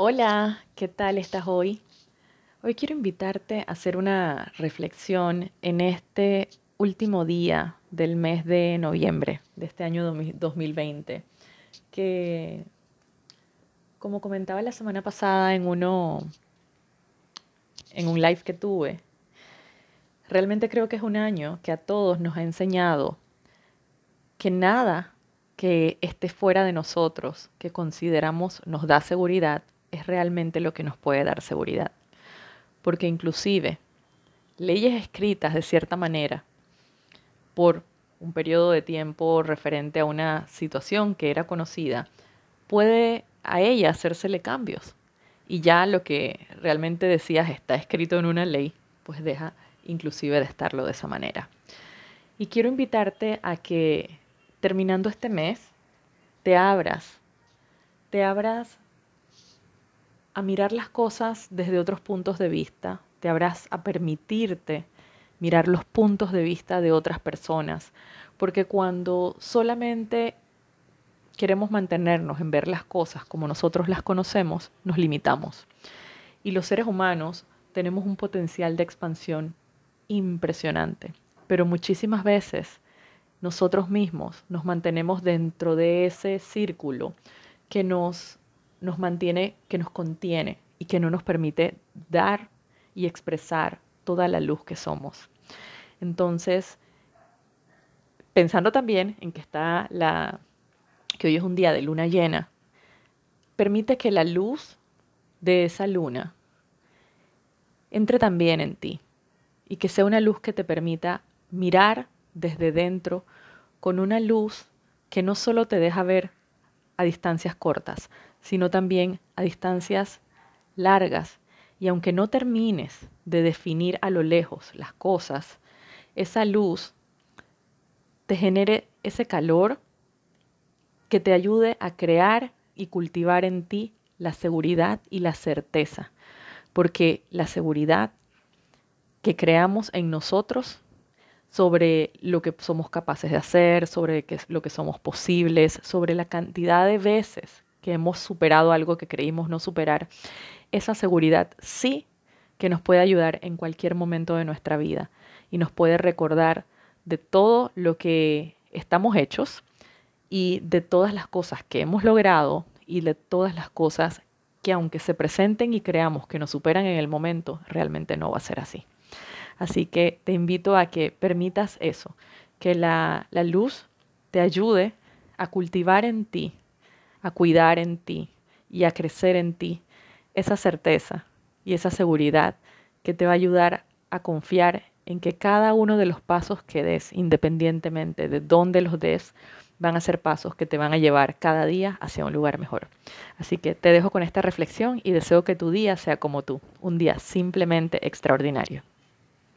Hola, ¿qué tal estás hoy? Hoy quiero invitarte a hacer una reflexión en este último día del mes de noviembre de este año 2020, que como comentaba la semana pasada en uno en un live que tuve, realmente creo que es un año que a todos nos ha enseñado que nada que esté fuera de nosotros, que consideramos nos da seguridad, es realmente lo que nos puede dar seguridad. Porque inclusive leyes escritas de cierta manera por un periodo de tiempo referente a una situación que era conocida, puede a ella hacérsele cambios. Y ya lo que realmente decías está escrito en una ley, pues deja inclusive de estarlo de esa manera. Y quiero invitarte a que terminando este mes, te abras, te abras a mirar las cosas desde otros puntos de vista, te abras a permitirte mirar los puntos de vista de otras personas, porque cuando solamente queremos mantenernos en ver las cosas como nosotros las conocemos, nos limitamos. Y los seres humanos tenemos un potencial de expansión impresionante, pero muchísimas veces nosotros mismos nos mantenemos dentro de ese círculo que nos nos mantiene, que nos contiene y que no nos permite dar y expresar toda la luz que somos. Entonces, pensando también en que está la que hoy es un día de luna llena, permite que la luz de esa luna entre también en ti y que sea una luz que te permita mirar desde dentro con una luz que no solo te deja ver a distancias cortas, sino también a distancias largas. Y aunque no termines de definir a lo lejos las cosas, esa luz te genere ese calor que te ayude a crear y cultivar en ti la seguridad y la certeza. Porque la seguridad que creamos en nosotros sobre lo que somos capaces de hacer, sobre lo que somos posibles, sobre la cantidad de veces que hemos superado algo que creímos no superar, esa seguridad sí que nos puede ayudar en cualquier momento de nuestra vida y nos puede recordar de todo lo que estamos hechos y de todas las cosas que hemos logrado y de todas las cosas que aunque se presenten y creamos que nos superan en el momento, realmente no va a ser así. Así que te invito a que permitas eso, que la, la luz te ayude a cultivar en ti a cuidar en ti y a crecer en ti esa certeza y esa seguridad que te va a ayudar a confiar en que cada uno de los pasos que des, independientemente de dónde los des, van a ser pasos que te van a llevar cada día hacia un lugar mejor. Así que te dejo con esta reflexión y deseo que tu día sea como tú, un día simplemente extraordinario.